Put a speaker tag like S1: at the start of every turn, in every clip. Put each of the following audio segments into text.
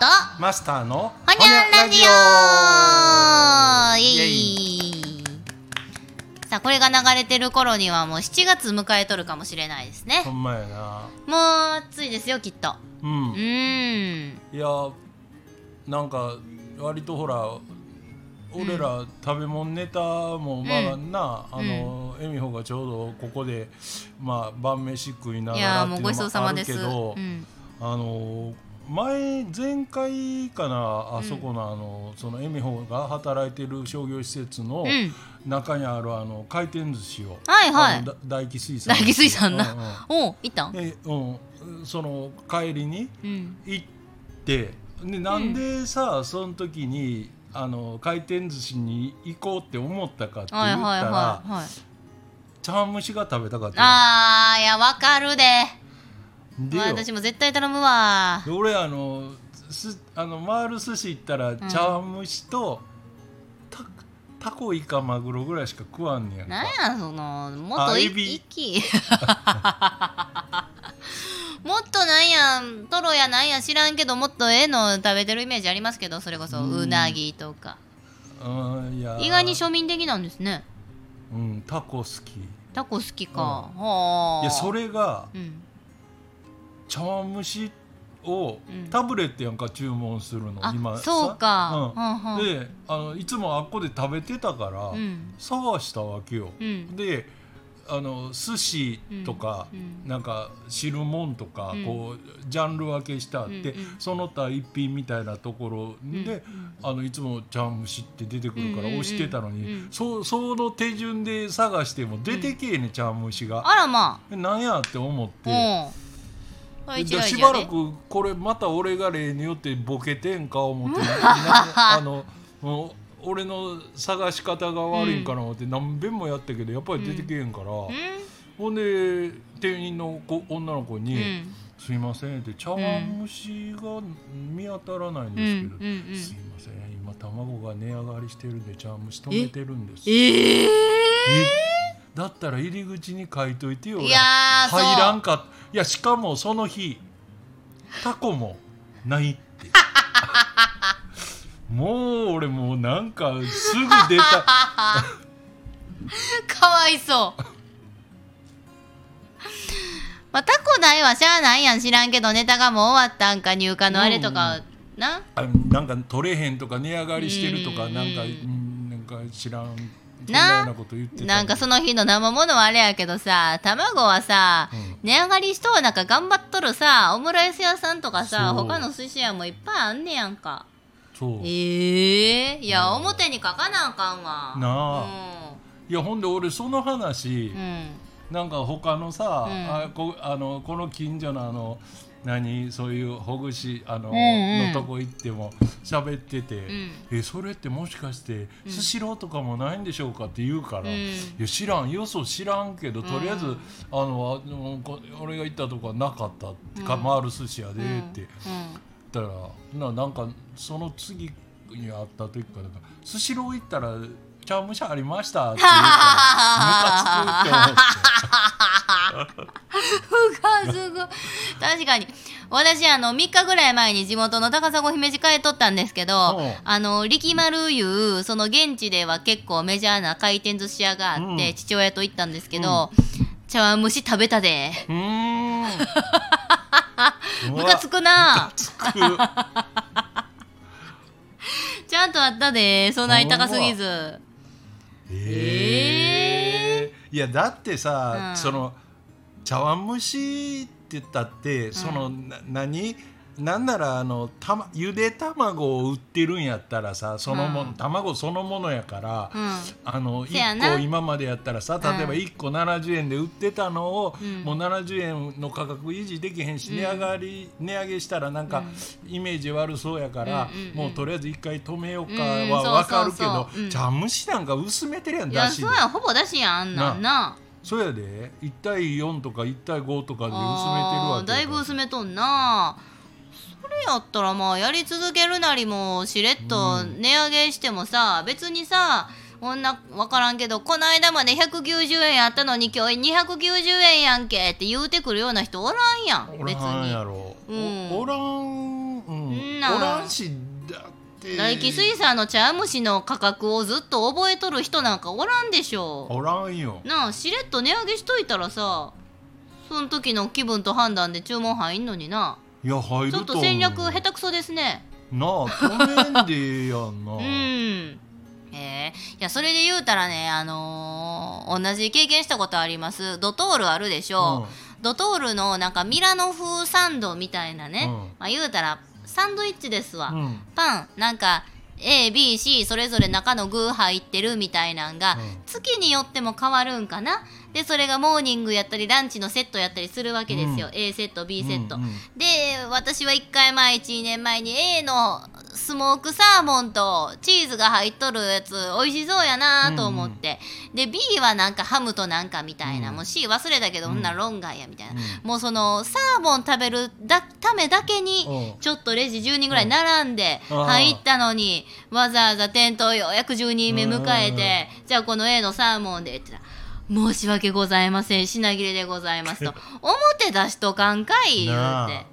S1: と？
S2: マスターの
S1: ほにゃんラジオ！イエイ！さあこれが流れてる頃にはもう7月迎えとるかもしれないですね。
S2: ほんまやな。
S1: もう暑いですよきっと。
S2: う
S1: うん。ーん。
S2: いやなんか割とほら俺ら食べ物ネタもまあな、あの恵美穂がちょうどここでまあ晩飯食いないが
S1: や
S2: らっていうのもあるけど、
S1: うん
S2: あの前前回かなあそこのあの、その恵美穂が働いてる商業施設の
S1: うん。
S2: 中にあるあの回転寿司を、
S1: はいはい。
S2: 大気水産
S1: 大気水産な、
S2: うんうん。
S1: おう行ったん？
S2: でうん、その帰りに
S1: うん。
S2: 行ってでなんでさ、その時にあの回転寿司に行こうって思ったかって言ったら、
S1: はいはいはいはい。
S2: 茶碗蒸しが食べたかった
S1: あーいやわかるで
S2: でよ。
S1: 私も絶対頼むわ。
S2: で俺あのすあの回る寿司行ったら茶碗蒸しと、たタコイカマグロぐらいしか食わんねや
S1: なんやそのもっとい
S2: あエビ。
S1: いき もっとなんやトロやなんや知らんけどもっとええの食べてるイメージありますけどそれこそ
S2: うん。
S1: うなぎとか。
S2: うんいや
S1: 意外に庶民的なんですね。
S2: うんタコ好き。
S1: タコ好きか、はあ。
S2: いやそれが
S1: うん
S2: 茶碗蒸しを
S1: うん。
S2: タブレットやんか注文するの、
S1: あ
S2: 今さ。
S1: そうか、
S2: うん。
S1: はん
S2: であのいつもあっこで食べてたから、
S1: うん。
S2: 探したわけよ、
S1: うん。
S2: であの寿司とか、
S1: うん
S2: なんか汁物とか、
S1: うん。
S2: こうジャンル分けしてあって、
S1: うんうん。
S2: その他一品みたいなところで、
S1: うん
S2: あのいつも茶碗蒸しって出てくるから
S1: うんうんうん。
S2: 押してたのに、
S1: うん。
S2: そその手順で探しても出てけえね、茶碗蒸しが。
S1: あらま
S2: えなんやって思って。しばらくこれまた俺が例によってボケてんか思ってな あの俺の探し方が悪いんかな思って何遍もやったけどやっぱり出てけえんから、
S1: うん。
S2: ほんで店員の子女の子に「
S1: うん。
S2: すいません」って茶碗蒸しが見当たらないんですけど「
S1: うん。うんうん
S2: すいません今卵が値上がりしてるんで茶碗蒸し止めてるんです」
S1: ええ
S2: えだったら入り口に書いといてよ
S1: いや
S2: 入らんかっいやしかもその日タコもないって。もう俺もうなんかすぐ出た。
S1: かわいそう。まあ、タコないはしゃあないやん。知らんけどネタがもう終わったんか入荷のあれとか、な。
S2: あなんか取れへんとか値上がりしてるとか
S1: うん。
S2: なんかうんなんか知らん
S1: な
S2: な
S1: んかその日の生ものはあれやけどさ卵はさ、
S2: うん。
S1: 値上がりしとうなんか頑張っとるさオムライス屋さんとかさ他の寿司屋もいっぱいあんねやんか。
S2: そう。
S1: ええいや表に書かなあかんわ。
S2: ないやほんで俺その話、
S1: うん、うん。
S2: なんか他のさ、
S1: うん。
S2: あこあのこの近所のあの何そういうほぐしあの,、
S1: うんうん。
S2: のとこ行っても喋ってて、
S1: ん。
S2: えそれってもしかしてスシローとかもないんでしょうかって言うから、
S1: うん。
S2: いや知らんよそ知らんけどとりあえず、
S1: うん
S2: あのあのこ俺が行ったとこはなかったって、か
S1: うん。
S2: 回る寿司屋でって。
S1: うん。
S2: 言ったら、ななんかその次に会った時からなんかスシロー行ったら茶碗蒸しありましたって言うから ムカつくって思って。
S1: ふがすごい。確かに。私あの3日ぐらい前に地元の高砂姫路帰っとったんですけど、
S2: うん。
S1: あの力丸いうその現地では結構メジャーな回転寿司屋があって、
S2: うん。
S1: 父親と行ったんですけど、茶碗蒸し食べたで。
S2: うーん。
S1: ムカつくな。
S2: つく。
S1: ちゃんとあったでそんなに高すぎず。
S2: ええいやだってさ、
S1: うん。
S2: その茶碗蒸しって言ったって、そのな何？なんならあのた、ま、ゆで卵を売ってるんやったらさそのも、
S1: うん。
S2: 卵そのものやから、
S1: うん。
S2: あの
S1: せやな。
S2: 1個今までやったらさ例えば
S1: うん
S2: 1個70円で売ってたのを、
S1: うん。
S2: もう70円の価格維持できへんし、
S1: うん。
S2: 値上がり値上げしたらなんかイメージ悪そうやから、
S1: うんうんうん。
S2: もうとりあえず1回止めようか
S1: うん
S2: は分かるけど、茶蒸しなんか薄めてるやんだしで。
S1: そうやほぼだしやんあんな。んな
S2: そうやで。1対4とか1対5とかで薄めてるわけ
S1: だいぶ薄めとんな。それやったらまあやり続けるなりもしれっと値上げしてもさ、別にさこんな分からんけどこの間まで190円あったのに今日290円やんけって言うてくるような人おらんやん
S2: お
S1: 別に
S2: らんやろ、
S1: うん。
S2: おおらんうん。おらんしだって。
S1: 大気水産の茶蒸しの価格をずっと覚えとる人なんかおらんでしょ。
S2: おらんよ。
S1: なあしれっと値上げしといたらさその時の気分と判断で注文入んのにな。い
S2: や入る
S1: ちょっと戦略下手くそですね。
S2: なあ止めんでやんな。
S1: うん。えー、いやそれで言うたらねあのー同じ経験したことあります。ドトールあるでしょ、ドトールのなんかミラノ風サンドみたいなね、
S2: うん。
S1: まあ、言うたらサンドイッチですわ、
S2: うん。
S1: パンなんか ABC それぞれ中の具入ってるみたいなんが、
S2: うん。
S1: 月によっても変わるんかな？でそれがモーニングやったりランチのセットやったりするわけですよ、
S2: うん。
S1: A セット B セット、
S2: うんうん
S1: で私は1回前12年前に A のスモークサーモンとチーズが入っとるやつ美味しそうやなと思って、で B はなんかハムとなんかみたいな、
S2: うん
S1: もう C 忘れたけど、
S2: うん
S1: ほんなら論外やみたいな、
S2: う
S1: もうそのサーモン食べるだためだけに
S2: うん。
S1: ちょっとレジ10人ぐらい並んで
S2: うん。
S1: 入ったのにわざわざ店頭ようやく10人目迎えてじゃあこの A のサーモンでって言ったら申し訳ございません品切れでございますと。表出しとかんかい言うて。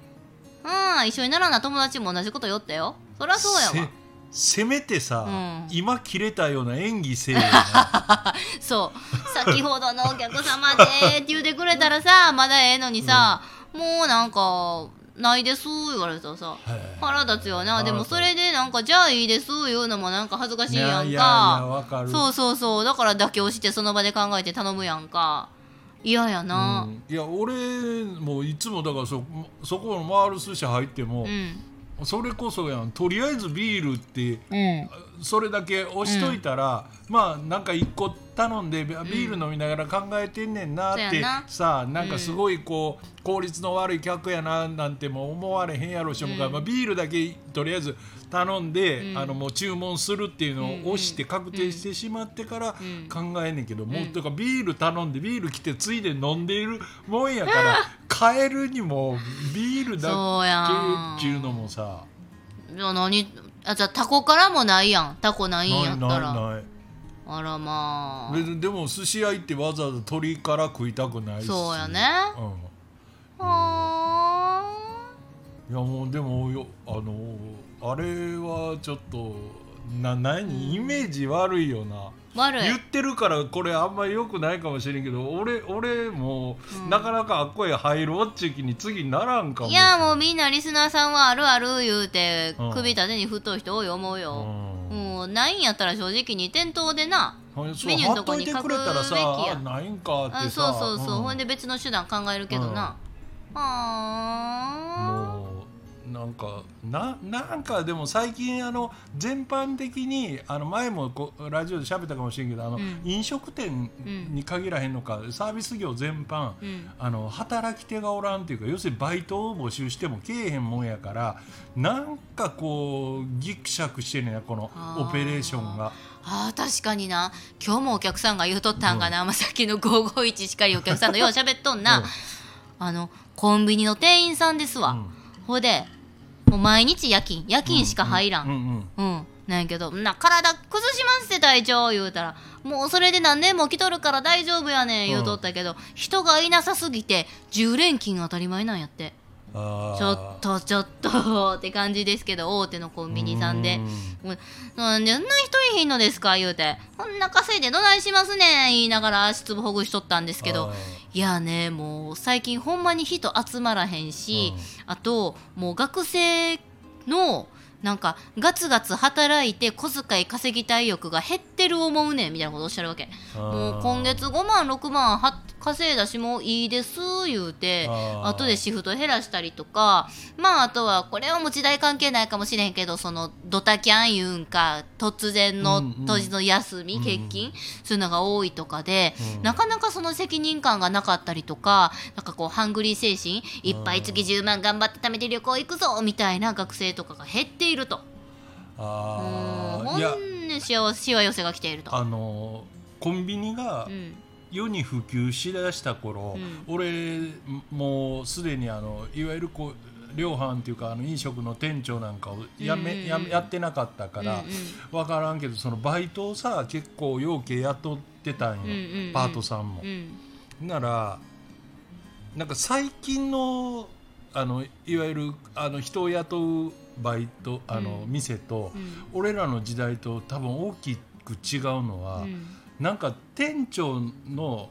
S1: うん一緒に並んだ友達も同じこと言ったよそりゃそうやわ。
S2: せせめてさ、
S1: うん。
S2: 今切れたような演技せえよな。
S1: そう。先ほどのお客様でって言うてくれたらさ まだええのにさ、もうなんかないです言われたらさ。
S2: へ
S1: 腹立つよな。でもそれでなんかじゃあいいです言うのもなんか恥ずかしいやんか。
S2: いやいやいやわかる。
S1: そうそうそう。だから妥協してその場で考えて頼むやんか。嫌やな。
S2: うん。いや俺もいつもだからそそこの回る寿司入っても、
S1: うん
S2: それこそやん。とりあえずビールって
S1: うん。
S2: それだけ押しといたら、まあなんか一個頼んでビビール飲みながら考えてんねんなって、
S1: そうやな。
S2: さあなんかすごいこう効率の悪い客やななんても思われへんやろしもか、
S1: うん。
S2: まあ、ビールだけとりあえず頼んで、
S1: うん。
S2: あのもう注文するっていうの
S1: うん
S2: を押して確定してしまってから
S1: うん。
S2: 考えんねんけど、もう
S1: うん
S2: とかビール頼んでビール来てついで飲んでいるもんやから買えるにもビールだけっていうのもさ
S1: じゃあ何？あじゃあタコからもないやん。タコないんやったら。
S2: ないない。
S1: あらまあ。
S2: 別にでも寿司屋行ってわざわざ鶏から食いたくないし。
S1: そうやね。
S2: う
S1: は
S2: ん、いやもうでもよあのあれはちょっとな何？イメージ悪いよな、
S1: ー悪い。
S2: 言ってるからこれあんまり良くないかもしれんけど俺俺も
S1: うん。
S2: なかなかあっこへ入ろうっちゅう気に次ならんかも
S1: いやもうみんなリスナーさんはあるある言うて
S2: うん。
S1: 首立てに太い人多い思う
S2: う
S1: よ、
S2: ん。
S1: もうないんやったら正直に店頭でなメニューの
S2: と
S1: こに書く
S2: くれたらさ
S1: べきや
S2: あないんかって
S1: あ
S2: さ
S1: そうそうそう、
S2: ん
S1: ほんで別の手段考えるけどな、は
S2: もうなんかななんかでも最近あの全般的にあの前もこうラジオで喋ったかもしれんけどあの、
S1: うん。
S2: 飲食店に限らへんのか、サービス業全般
S1: あうん。
S2: あの働き手がおらんっていうか要するにバイトを募集してもけえへんもんやからなんかこうギクシャクしてんねんなこのオペレーションが。
S1: あー確かにな。今日もお客さんが言うとったんかな、まあ、さっきの551しかりお客さんのよう喋っとんな、
S2: うん。
S1: あのコンビニの店員さんですわ、
S2: うん。
S1: ほいでもう毎日夜勤。夜勤しか入らん、
S2: うんうん
S1: うん、なんやけど「な体崩しますって隊長」言うたら「もうそれで何年も来とるから大丈夫やねん」言うとったけど、人がいなさすぎて10連勤当たり前なんやってちょっとちょっとって感じですけど大手のコンビニさんで。なんでそんな人いひんのですか？言うて「こんな稼いでどないしますねん」言いながら足つぼほぐしとったんですけど。い。やねもう最近ほんまに人集まらへんし、あともう学生のなんかガツガツ働いて小遣い稼ぎたい欲が減ってる思うねんみたいなことおっしゃるわけ。もう今月5万6万は稼いだしもういいです言うて後でシフト減らしたりとかまああとはこれはもう時代関係ないかもしれへんけどそのドタキャン言うんか突然の
S2: うんうん。
S1: 当時の休み、
S2: うん
S1: 欠勤そういうのが多いとかで、
S2: うん。
S1: なかなかその責任感がなかったりとかなんかこうハングリー精神いっぱい月10万頑張って貯めて旅行行くぞみたいな学生とかが減っていると。
S2: あ
S1: うほんね幸せしわ寄せが来ていると。
S2: あのコンビニが
S1: うん
S2: 世に普及しだした頃、
S1: うん。
S2: 俺もうすでにあのいわゆるこう量販っていうかあの飲食の店長なんかをやめ、やめやってなかったから、
S1: う
S2: 分からんけどそのバイトをさ結構要件雇ってたんよ、パートさんも。
S1: う。ん。
S2: ならなんか最近のあのいわゆるあの人を雇うバイトあの、
S1: うん
S2: 店と、
S1: うん。
S2: 俺らの時代と多分大きく違うのは、
S1: うん
S2: なんか店長の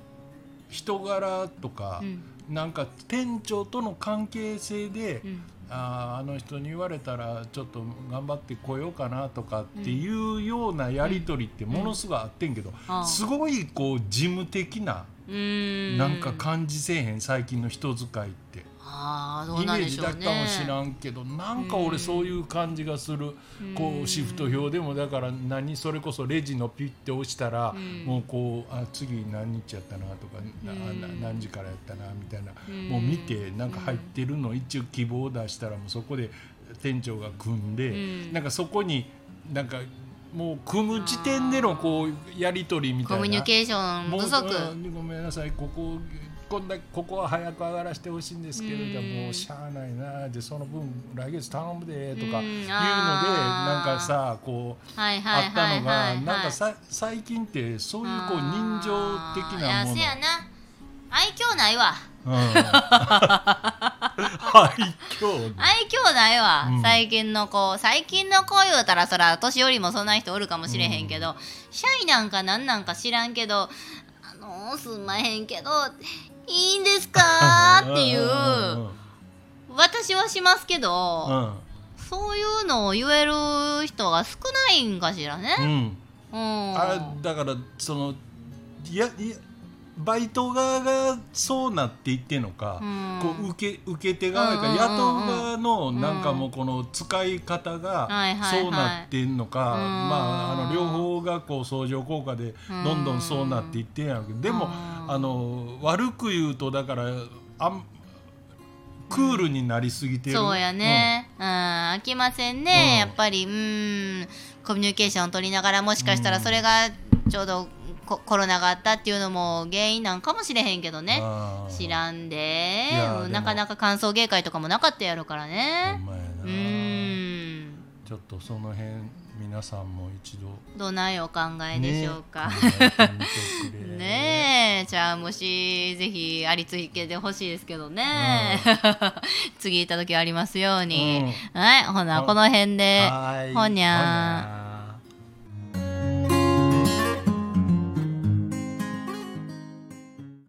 S2: 人柄とか
S1: う、ん。
S2: なんか店長との関係性で、
S1: うん。
S2: あーあの人に言われたらちょっと頑張ってこようかなとかっていうようなやり取りってものすごいあってんけど、すごいこう事務的ななんか感じせえへん最近の人遣いって。
S1: ああどう
S2: イメージ
S1: なんでしょうね。
S2: だけかもしらんけどなんか俺そういう感じがする。こうシフト表でもだから何それこそレジのピッて押したら
S1: うん。
S2: もうこうあ次何日やったなとかな
S1: うん。
S2: な何時からやったなみたいな
S1: うん。
S2: もう見てなんか入ってるの一応希望を出したらもうそこで店長が組んで
S1: うん。
S2: なんかそこになんかもう組む時点でのこうやり取りみたいな。
S1: コミュニケーション不足。
S2: うんごめんなさいこここんだここは早く上がらせてほしいんですけれど
S1: うん。
S2: もしゃあないなでその分来月頼むでとか
S1: うん。
S2: いうので
S1: あー。
S2: なんかさこう
S1: はいはい
S2: あったの
S1: はい。はい
S2: がなんかさ最近ってそういうこう人情的なもの。
S1: やせやな。愛嬌ないわ。
S2: うん。愛嬌ね
S1: 愛嬌ないわ、
S2: うん。
S1: 最近の子。最近の子言うたらそら年寄りもそんな人おるかもしれへんけど、シャイなんかなんなんか知らんけどあのーすんまへんけどいいんですか？っていう。
S2: うん
S1: 私はしますけ
S2: う
S1: ど、
S2: ん。
S1: そういうのを言える人が少ないんかしら
S2: うん。
S1: ね。うん、
S2: あれだからそのいやいやバイト側がそうなっていってんのか、
S1: うん。
S2: こう受け受け手側か
S1: うんうんうんうん。
S2: 雇う側のなんかもうこの使い方がそうなってんのか、
S1: うん。
S2: まああの両方がこう相乗効果でどんどんそうなっていってんやろうけどでも
S1: うん。
S2: あの悪く言うとだからあんクールになりすぎてる、
S1: そうやね、うん、飽きませんね、
S2: うん。
S1: やっぱりうん。コミュニケーションを取りながらもしかしたらそれがちょうどココロナがあったっていうのも原因なんかもしれへんけど
S2: うん
S1: ね知らんで。なかなか歓送迎会とかもなかったやろから
S2: ほ
S1: ねうん。
S2: ちょっとその辺皆さんも一度。
S1: どないお考えでしょうか、
S2: ね
S1: ねえじゃあもしぜひありつけてほしいですけどね、次行った時ありますように、はいほなこの辺で。
S2: ほにゃー